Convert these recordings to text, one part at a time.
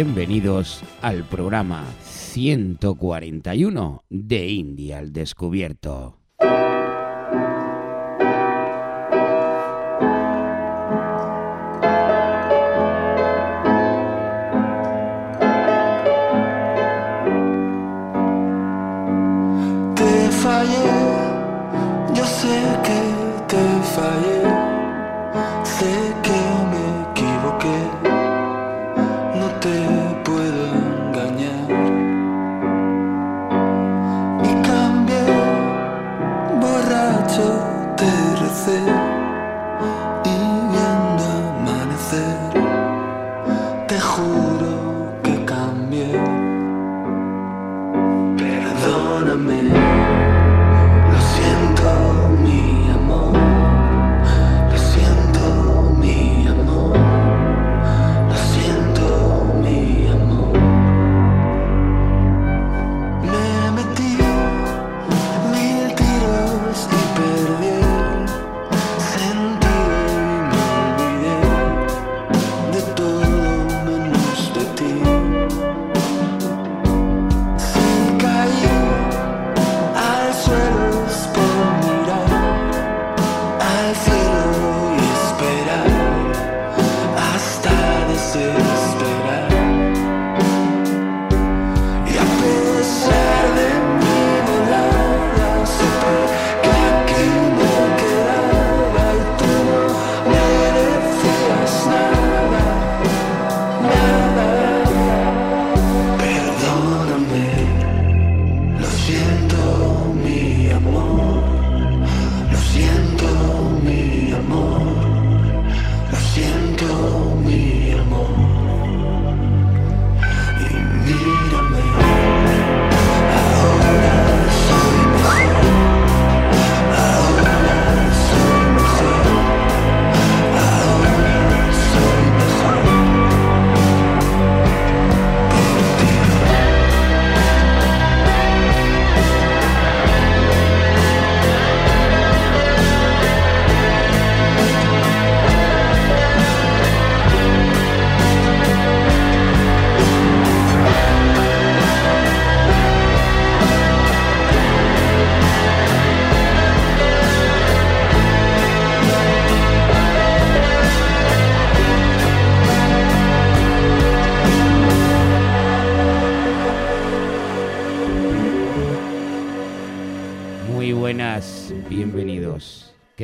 Bienvenidos al programa 141 de India al Descubierto.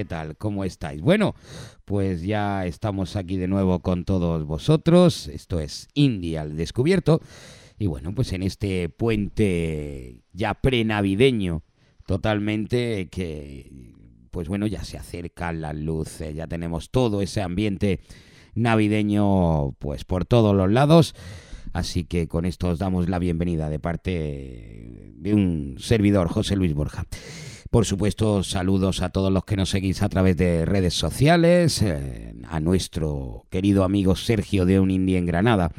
¿Qué tal? ¿Cómo estáis? Bueno, pues ya estamos aquí de nuevo con todos vosotros. Esto es India al descubierto. Y bueno, pues en este puente ya prenavideño, totalmente que, pues bueno, ya se acercan las luces, ya tenemos todo ese ambiente navideño, pues por todos los lados. Así que con esto os damos la bienvenida de parte de un servidor, José Luis Borja. Por supuesto, saludos a todos los que nos seguís a través de redes sociales, eh, a nuestro querido amigo Sergio de Un Indie en Granada,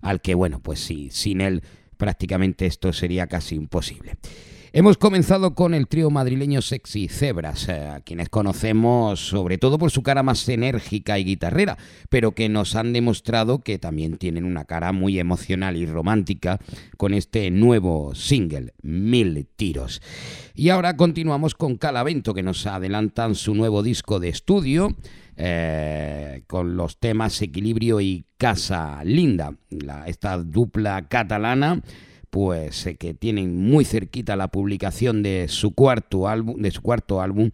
al que, bueno, pues sí, sin él prácticamente esto sería casi imposible. Hemos comenzado con el trío madrileño Sexy Zebras, eh, a quienes conocemos sobre todo por su cara más enérgica y guitarrera, pero que nos han demostrado que también tienen una cara muy emocional y romántica con este nuevo single, Mil Tiros. Y ahora continuamos con Calavento, que nos adelantan su nuevo disco de estudio. eh, con los temas Equilibrio y Casa Linda, esta dupla catalana pues eh, que tienen muy cerquita la publicación de su cuarto álbum, de su cuarto álbum,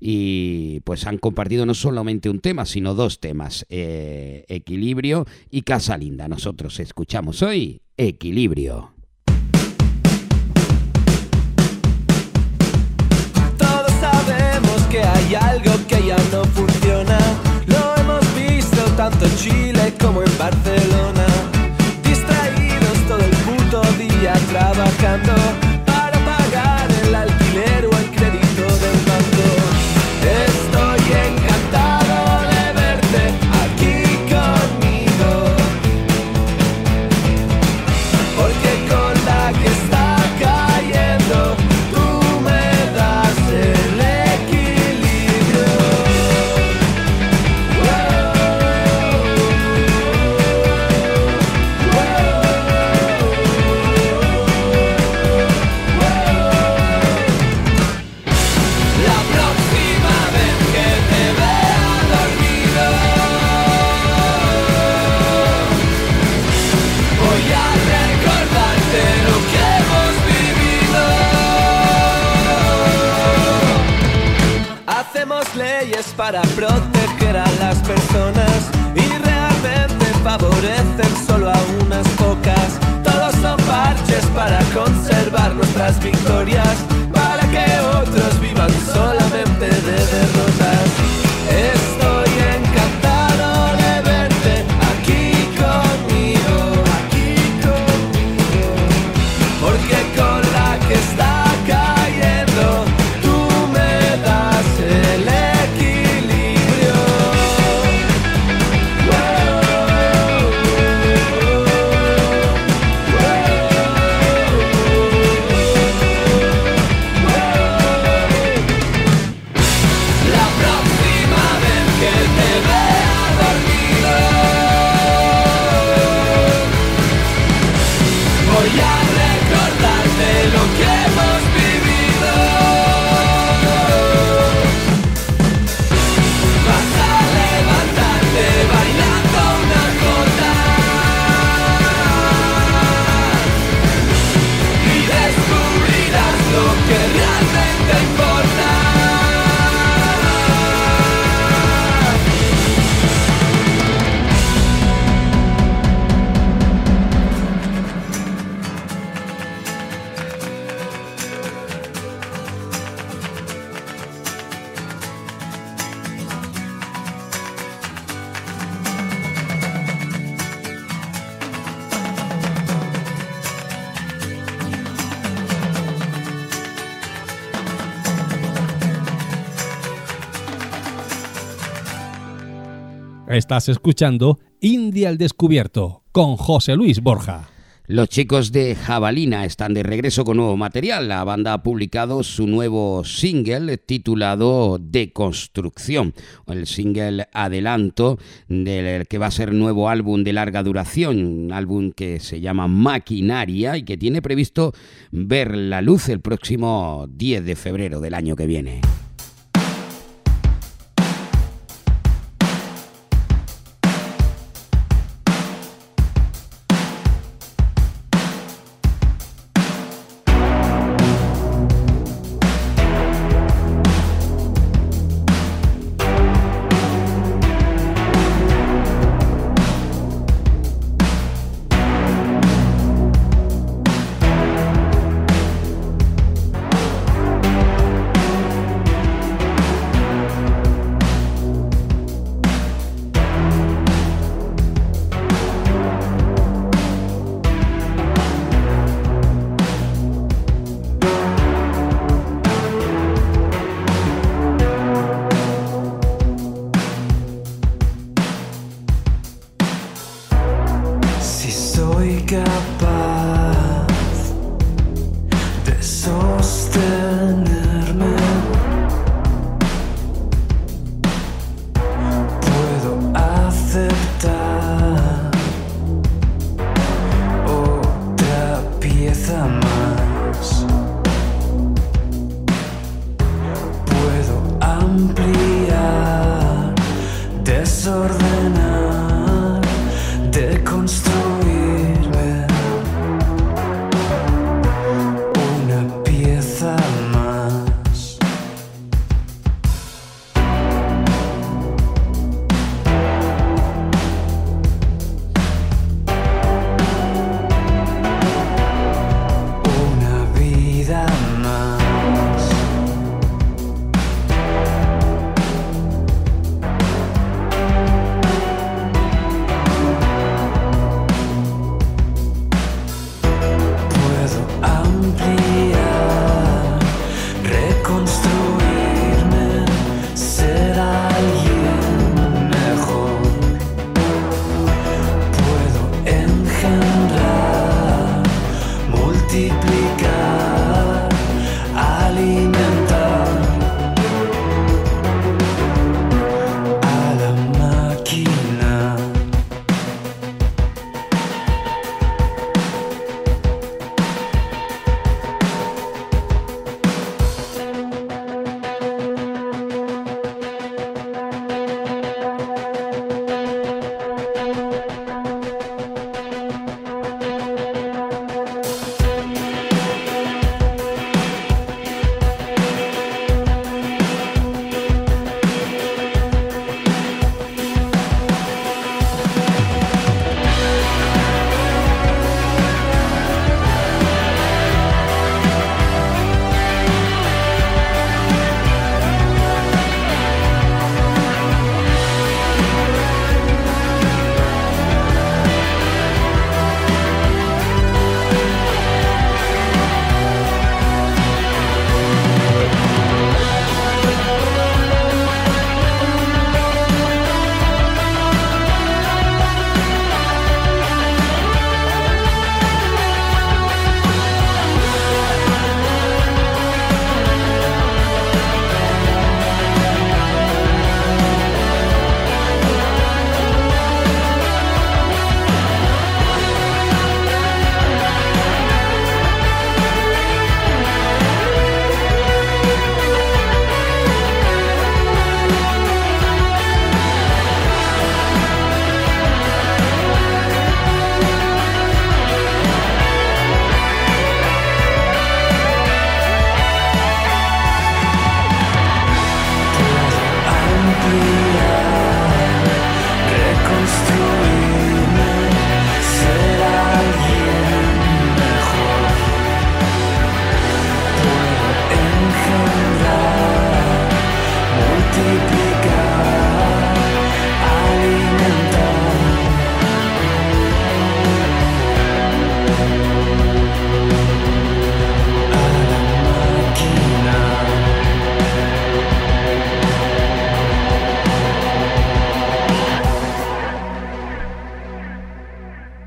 y pues han compartido no solamente un tema, sino dos temas, eh, Equilibrio y Casa Linda. Nosotros escuchamos hoy Equilibrio. Todos sabemos que hay algo que ya no funciona. Lo hemos visto tanto en Chile como en Barcelona Puto día trabajando Estás escuchando India al Descubierto con José Luis Borja. Los chicos de Jabalina están de regreso con nuevo material. La banda ha publicado su nuevo single titulado Deconstrucción, el single adelanto del que va a ser nuevo álbum de larga duración, un álbum que se llama Maquinaria y que tiene previsto ver la luz el próximo 10 de febrero del año que viene.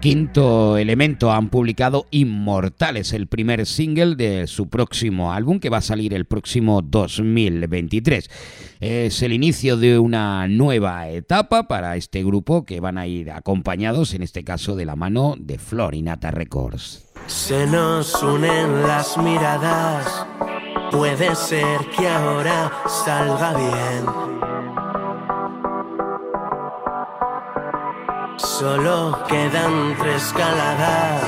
Quinto Elemento han publicado Inmortales, el primer single de su próximo álbum que va a salir el próximo 2023. Es el inicio de una nueva etapa para este grupo que van a ir acompañados, en este caso, de la mano de Florinata Records. Se nos unen las miradas. Puede ser que ahora salga bien. Solo quedan tres caladas.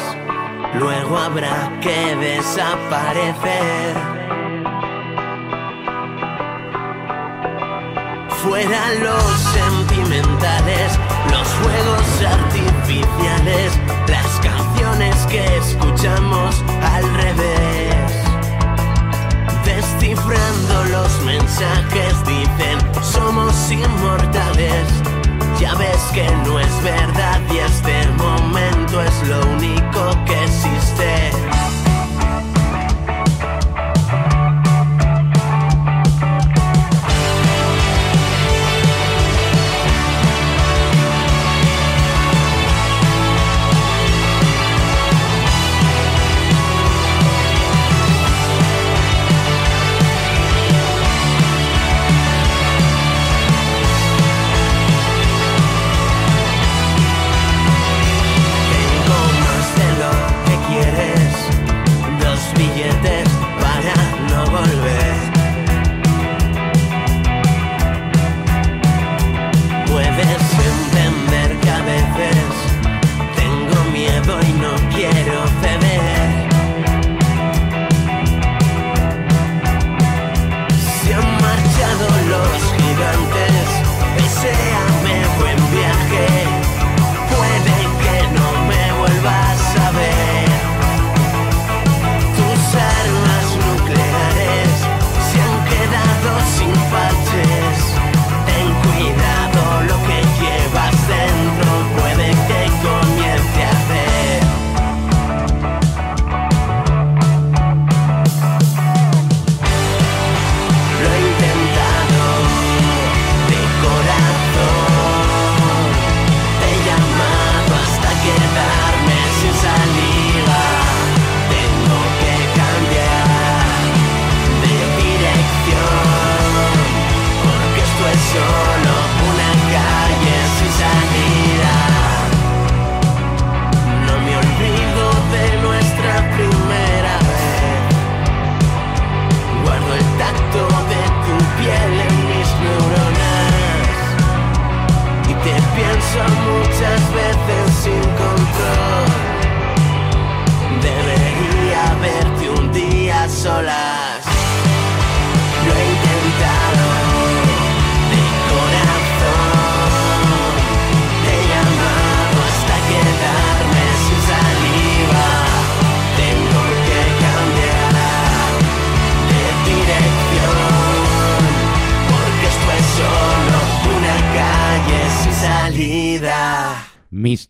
Luego habrá que desaparecer. Fuera los sentimentales, los juegos artificiales, las canciones que escuchamos al revés. Descifrando los mensajes dicen, somos inmortales. Ya ves que no es verdad y este momento es lo único que existe.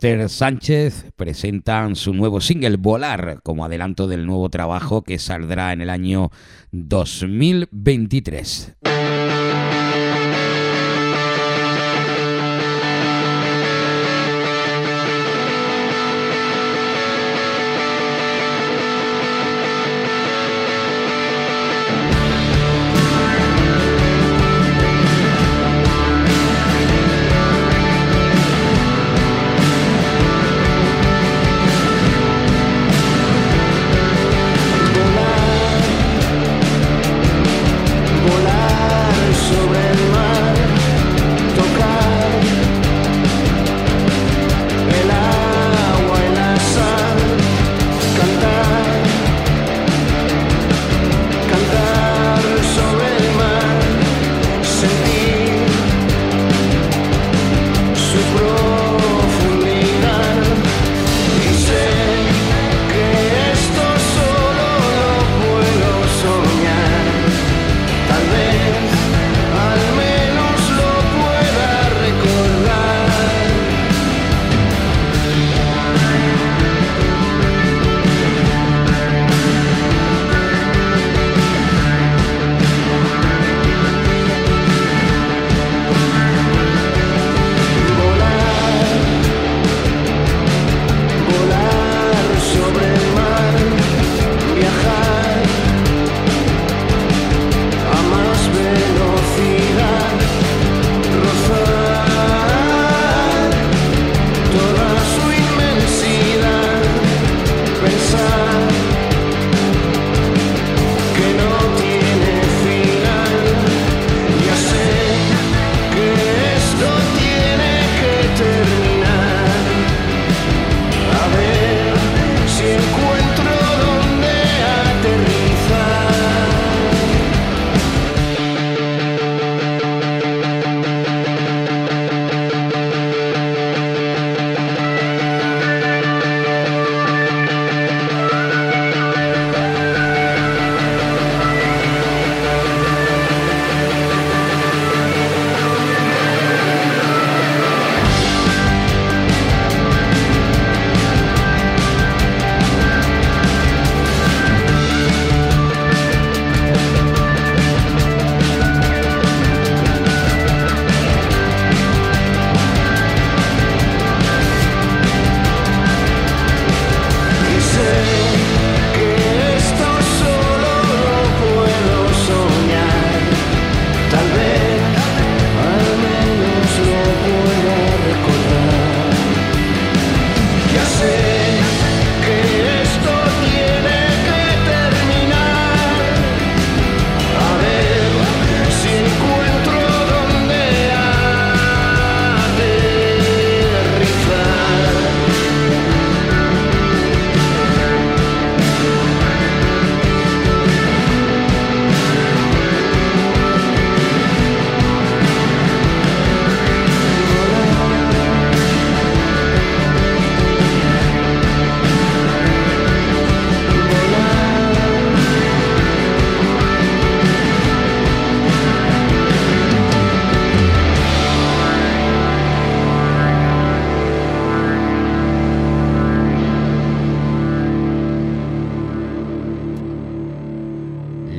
Sánchez presentan su nuevo single Volar como adelanto del nuevo trabajo que saldrá en el año 2023.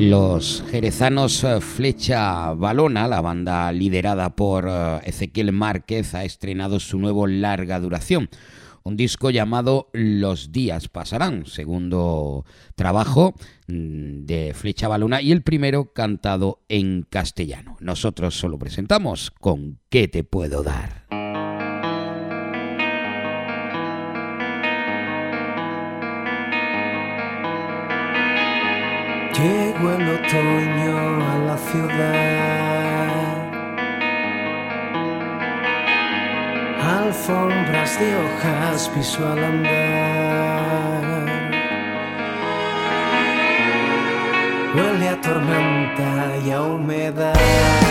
Los jerezanos eh, Flecha Balona, la banda liderada por eh, Ezequiel Márquez, ha estrenado su nuevo larga duración, un disco llamado Los días pasarán, segundo trabajo mm, de Flecha Balona y el primero cantado en castellano. Nosotros solo presentamos con ¿Qué te puedo dar? Llegó el otoño a la ciudad. Alfombras de hojas piso al andar. Huele a tormenta y a humedad.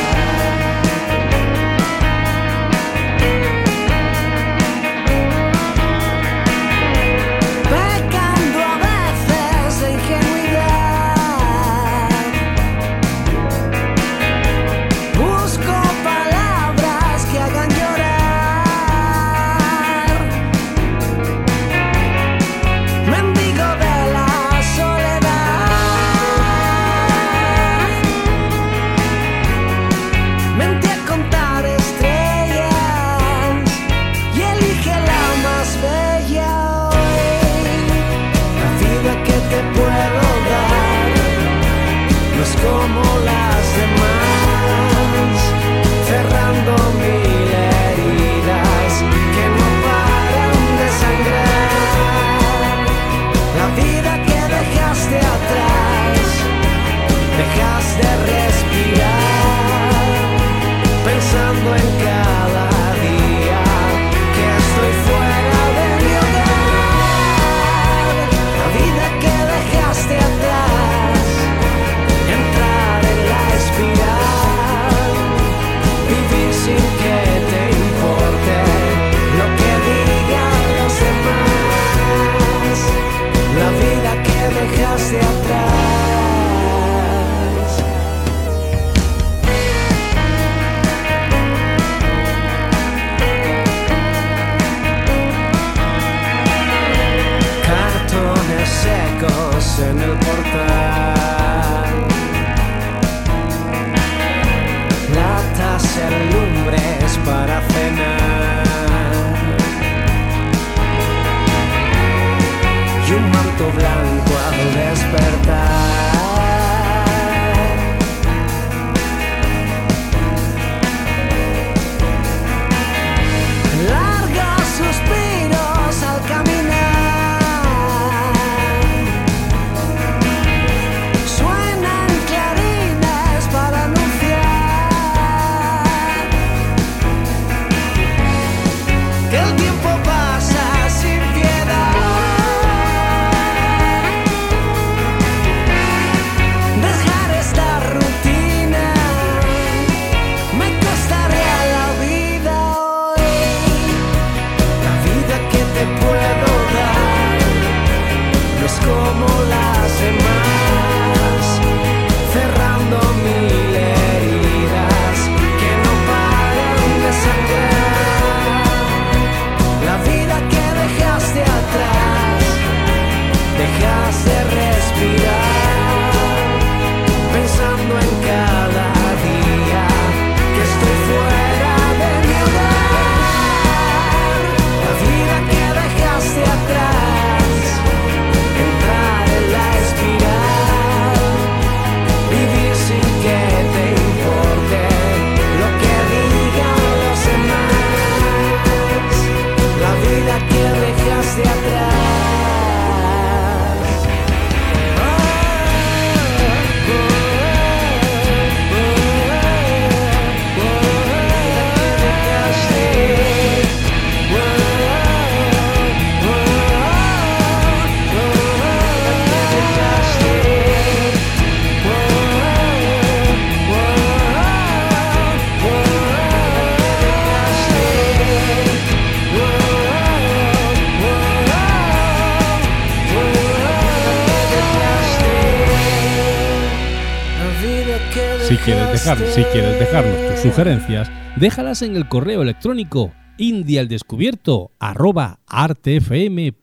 si quieres dejarnos tus sugerencias, déjalas en el correo electrónico indialdescubierto arroba artfm.es.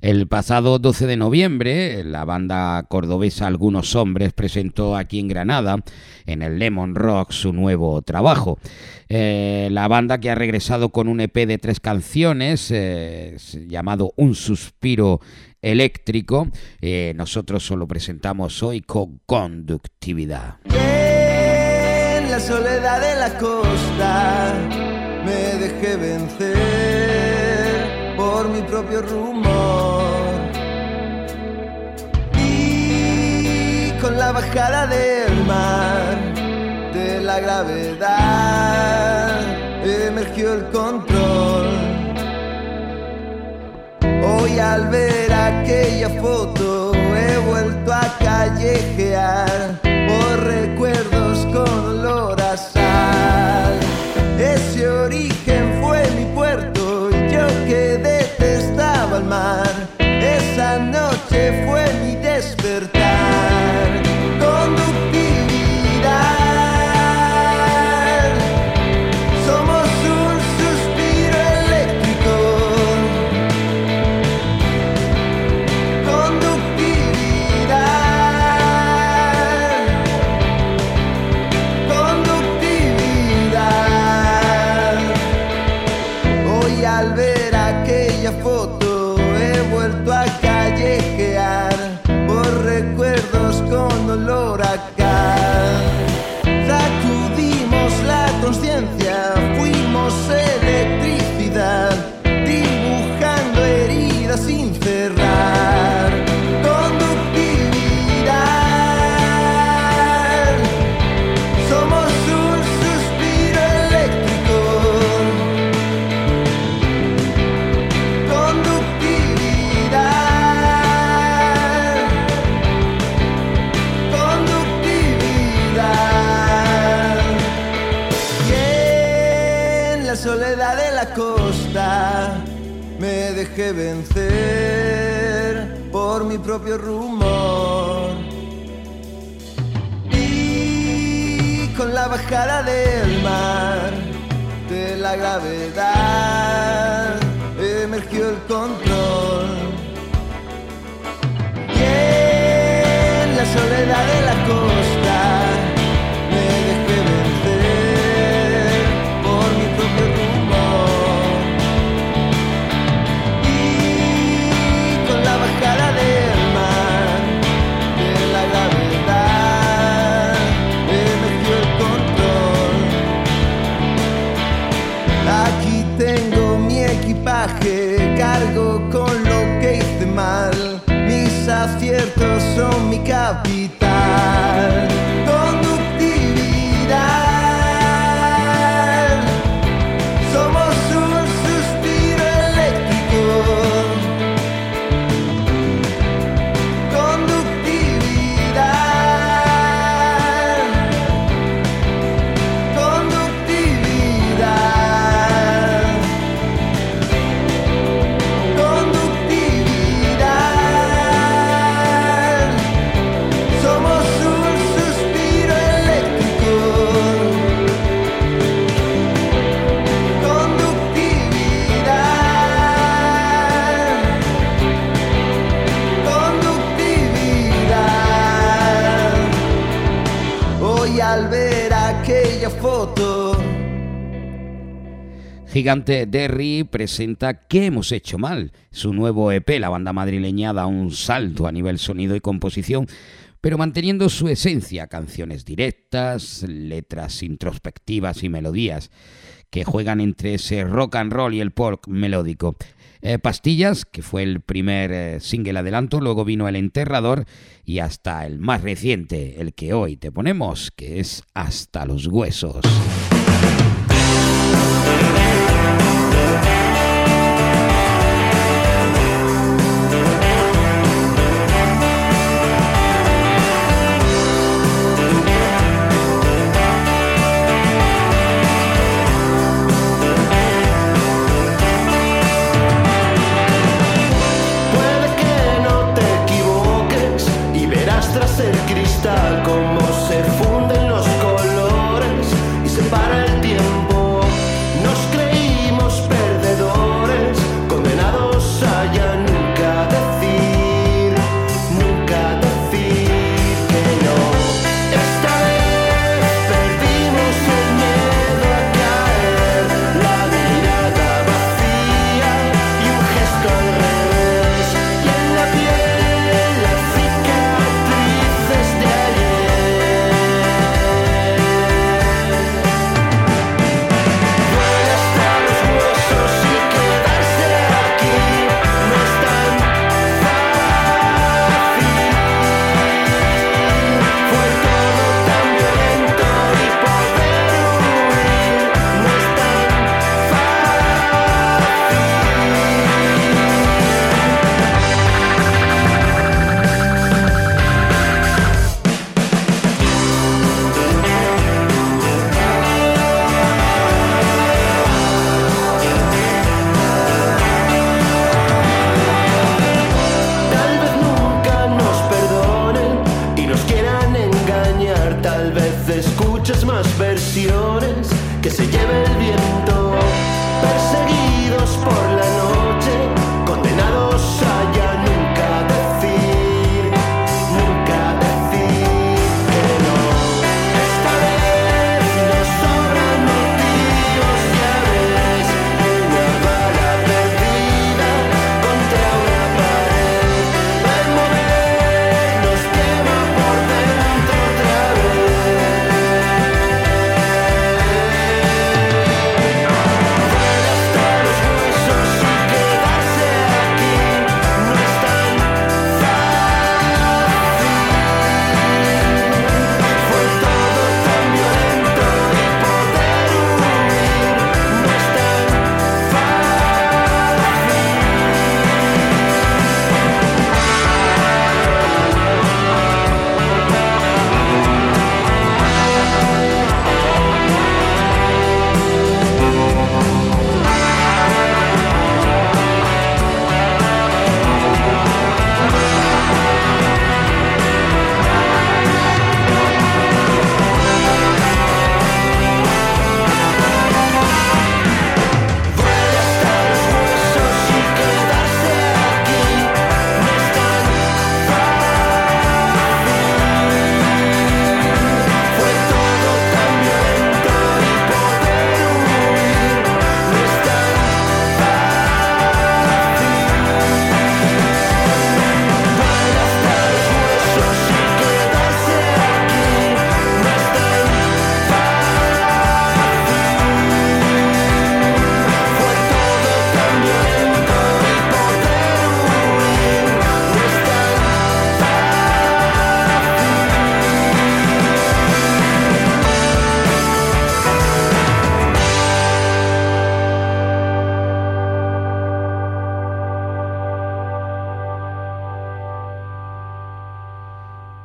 El pasado 12 de noviembre, la banda cordobesa Algunos Hombres presentó aquí en Granada, en el Lemon Rock, su nuevo trabajo. Eh, la banda que ha regresado con un EP de tres canciones eh, llamado Un Suspiro Eléctrico, eh, nosotros solo presentamos hoy con conductividad. Soledad de la costa me dejé vencer por mi propio rumor. Y con la bajada del mar, de la gravedad, emergió el control. Hoy al ver aquella foto he vuelto a callejear propio rumor. Y con la bajada del mar, de la gravedad, emergió el control. Y en la soledad de la costa Gigante Derry presenta ¿Qué hemos hecho mal? Su nuevo EP, la banda madrileña da un salto a nivel sonido y composición, pero manteniendo su esencia, canciones directas, letras introspectivas y melodías que juegan entre ese rock and roll y el pop melódico. Eh, Pastillas, que fue el primer eh, single adelanto, luego vino El Enterrador y hasta el más reciente, el que hoy te ponemos, que es Hasta los Huesos.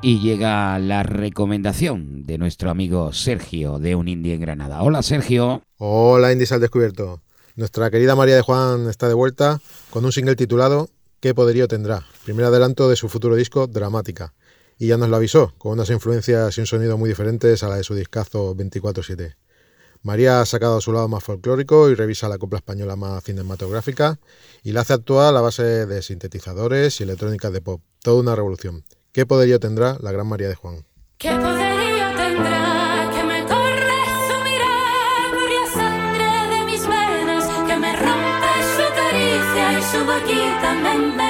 Y llega la recomendación de nuestro amigo Sergio de Un Indie en Granada. Hola Sergio. Hola Indies al Descubierto. Nuestra querida María de Juan está de vuelta con un single titulado ¿Qué poderío tendrá? Primer adelanto de su futuro disco Dramática. Y ya nos lo avisó, con unas influencias y un sonido muy diferentes a la de su discazo 24-7. María ha sacado a su lado más folclórico y revisa la copla española más cinematográfica y la hace actual a base de sintetizadores y electrónicas de pop. Toda una revolución. ¿Qué poderío tendrá la Gran María de Juan? ¿Qué poderío tendrá que me corre su mirar la sangre de mis venas, que me rompe su caricia y su boquita me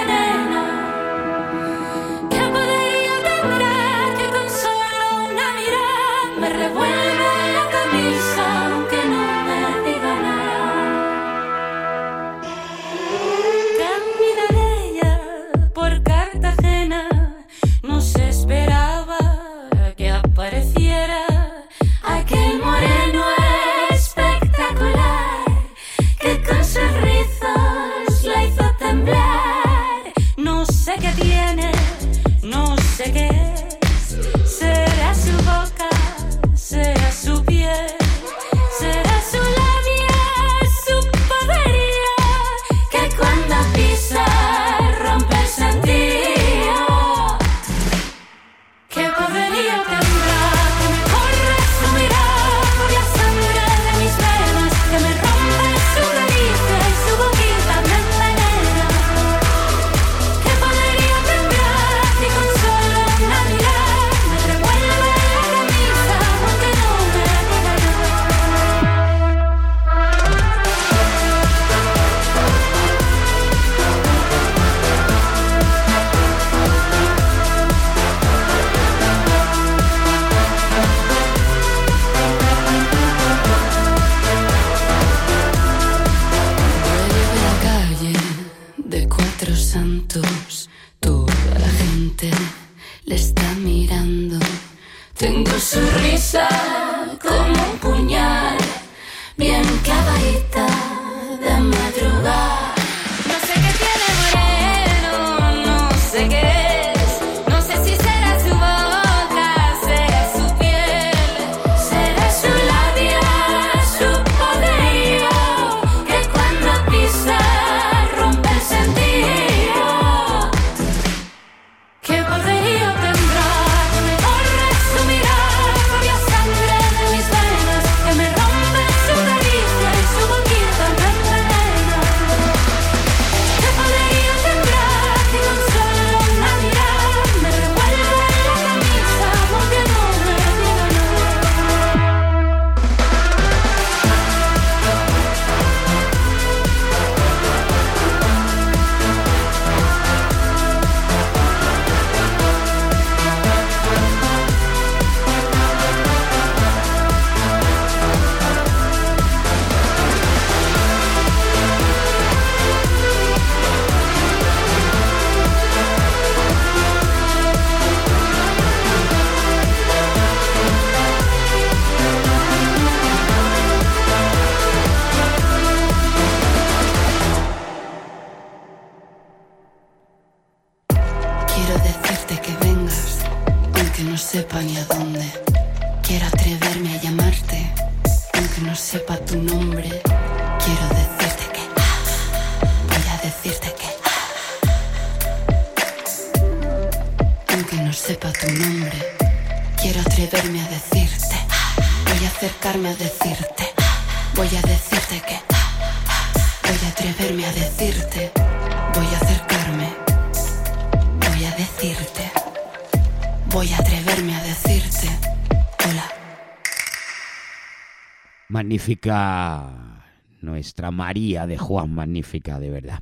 Magnífica nuestra María de Juan, magnífica de verdad.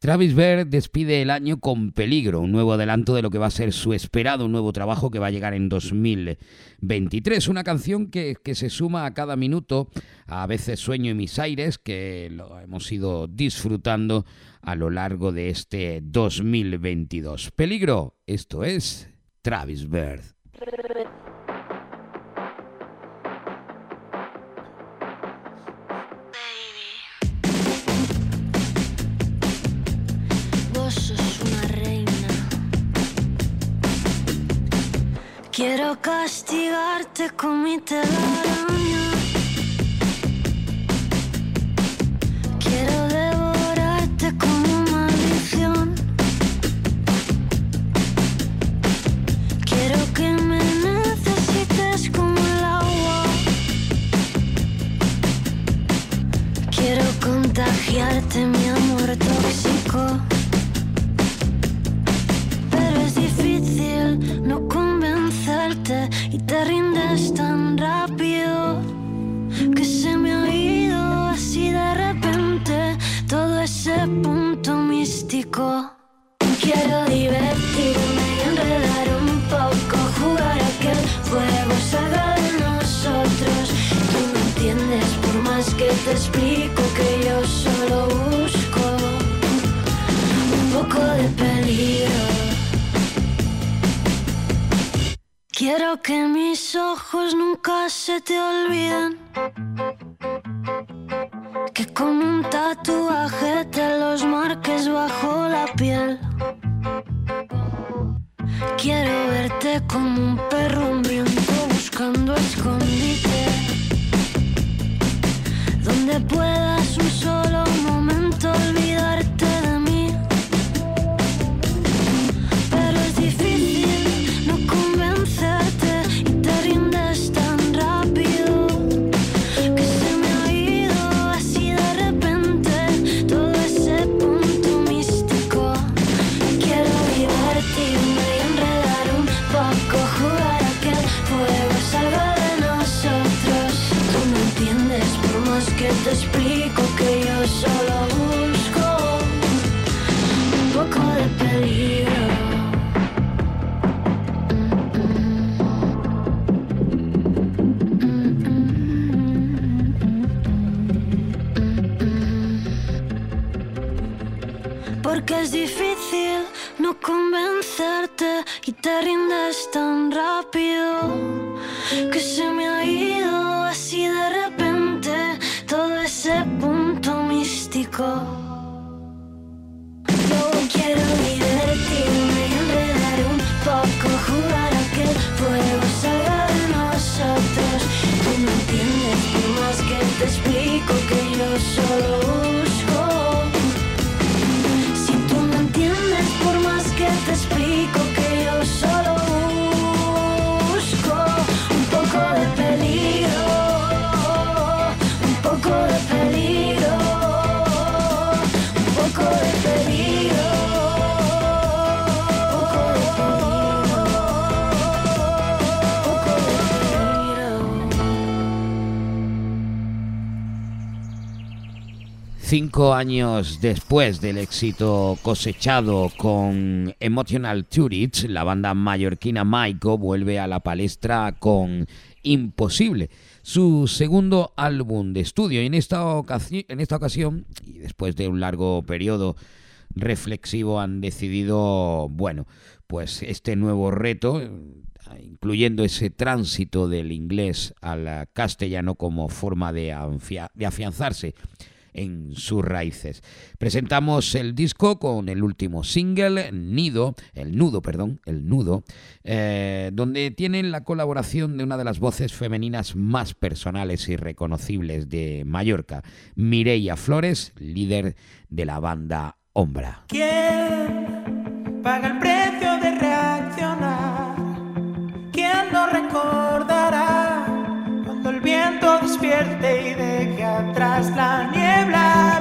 Travis Bird despide el año con peligro, un nuevo adelanto de lo que va a ser su esperado nuevo trabajo que va a llegar en 2023. Una canción que, que se suma a cada minuto, a veces sueño en mis aires, que lo hemos ido disfrutando a lo largo de este 2022. Peligro, esto es Travis Bird. Quiero castigarte con mi telaraña. Te explico que yo solo busco un poco de peligro. Porque es difícil no convencerte y te rindes tan Cinco años después del éxito cosechado con Emotional Tourist, la banda mallorquina Maiko vuelve a la palestra con Imposible, su segundo álbum de estudio. Y en esta, ocasión, y después de un largo periodo reflexivo, han decidido, bueno, pues este nuevo reto, incluyendo ese tránsito del inglés al castellano como forma de afianzarse en sus raíces. Presentamos el disco con el último single, Nido, el nudo, perdón, el nudo, eh, donde tienen la colaboración de una de las voces femeninas más personales y reconocibles de Mallorca, Mireia Flores, líder de la banda Ombra. ¿Quién paga el precio de reaccionar? ¿Quién lo recordará cuando el viento despierte la niebla?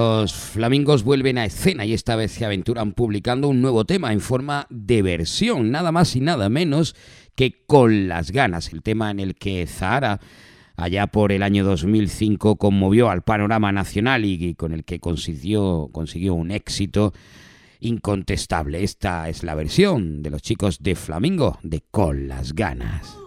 Los flamingos vuelven a escena y esta vez se aventuran publicando un nuevo tema en forma de versión, nada más y nada menos que Con las ganas, el tema en el que Zahara allá por el año 2005 conmovió al panorama nacional y con el que consiguió, consiguió un éxito incontestable. Esta es la versión de los chicos de Flamingo de Con las ganas.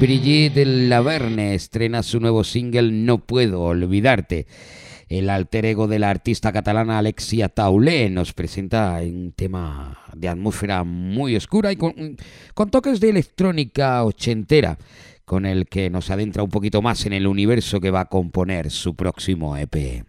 Brigitte Laverne estrena su nuevo single No Puedo Olvidarte. El alter ego de la artista catalana Alexia Taulé nos presenta un tema de atmósfera muy oscura y con toques de electrónica ochentera, con el que nos adentra un poquito más en el universo que va a componer su próximo EP.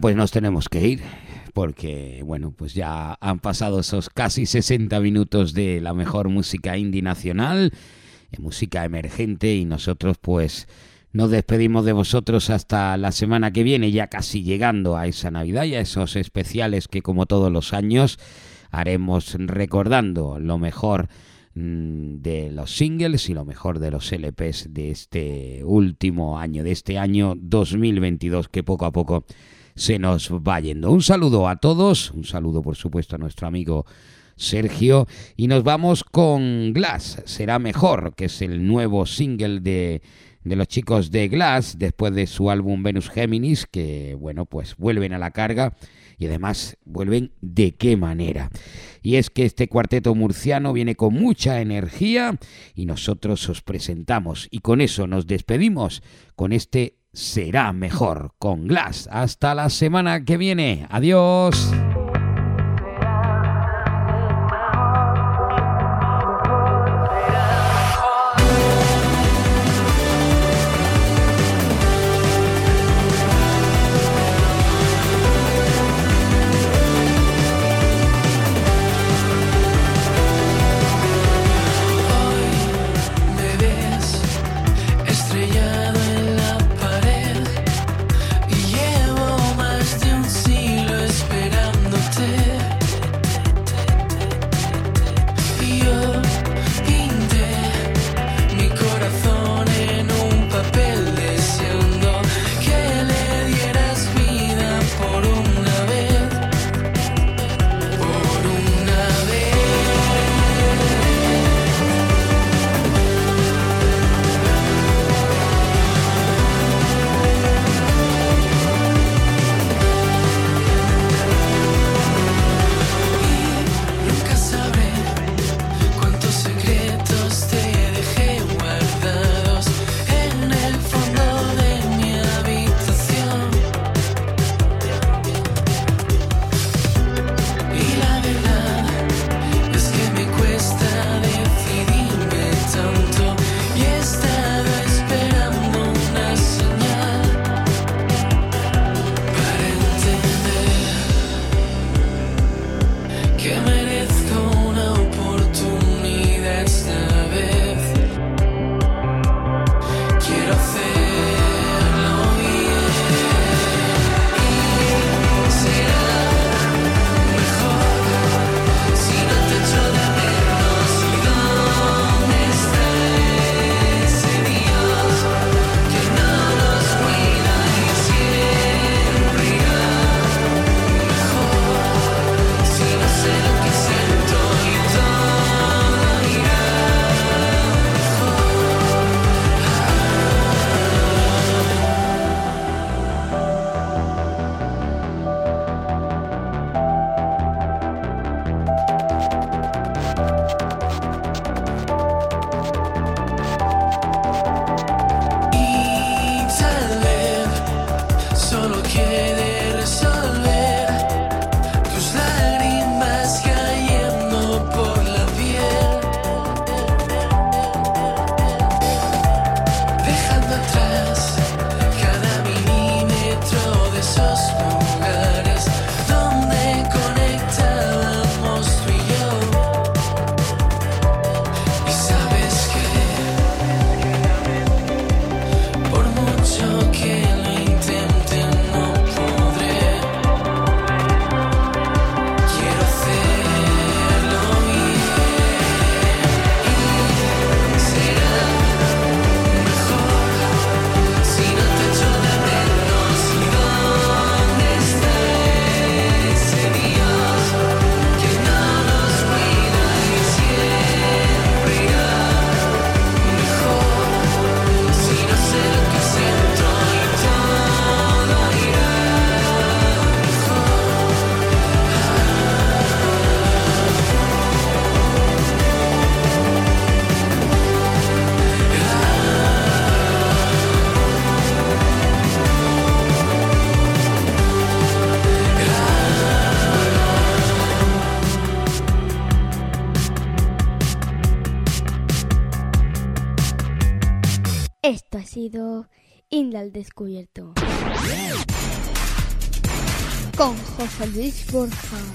Pues nos tenemos que ir. Porque, bueno, pues ya han pasado esos casi 60 minutos de la mejor música indie nacional, música emergente, y nosotros, pues, nos despedimos de vosotros hasta la semana que viene, ya casi llegando a esa Navidad y a esos especiales que, como todos los años, haremos recordando lo mejor mm, de los singles y lo mejor de los LPs de este último año, de este año 2022 que poco a poco se nos va yendo. Un saludo a todos, un saludo por supuesto a nuestro amigo Sergio y nos vamos con Glass, será mejor, que es el nuevo single de, de los chicos de Glass después de su álbum Venus Géminis, que bueno, pues vuelven a la carga y además vuelven de qué manera. Y es que este cuarteto murciano viene con mucha energía y nosotros os presentamos y con eso nos despedimos con este será mejor con Glass. Hasta la semana que viene. Adiós. Descubierto. Con José Luis Borja.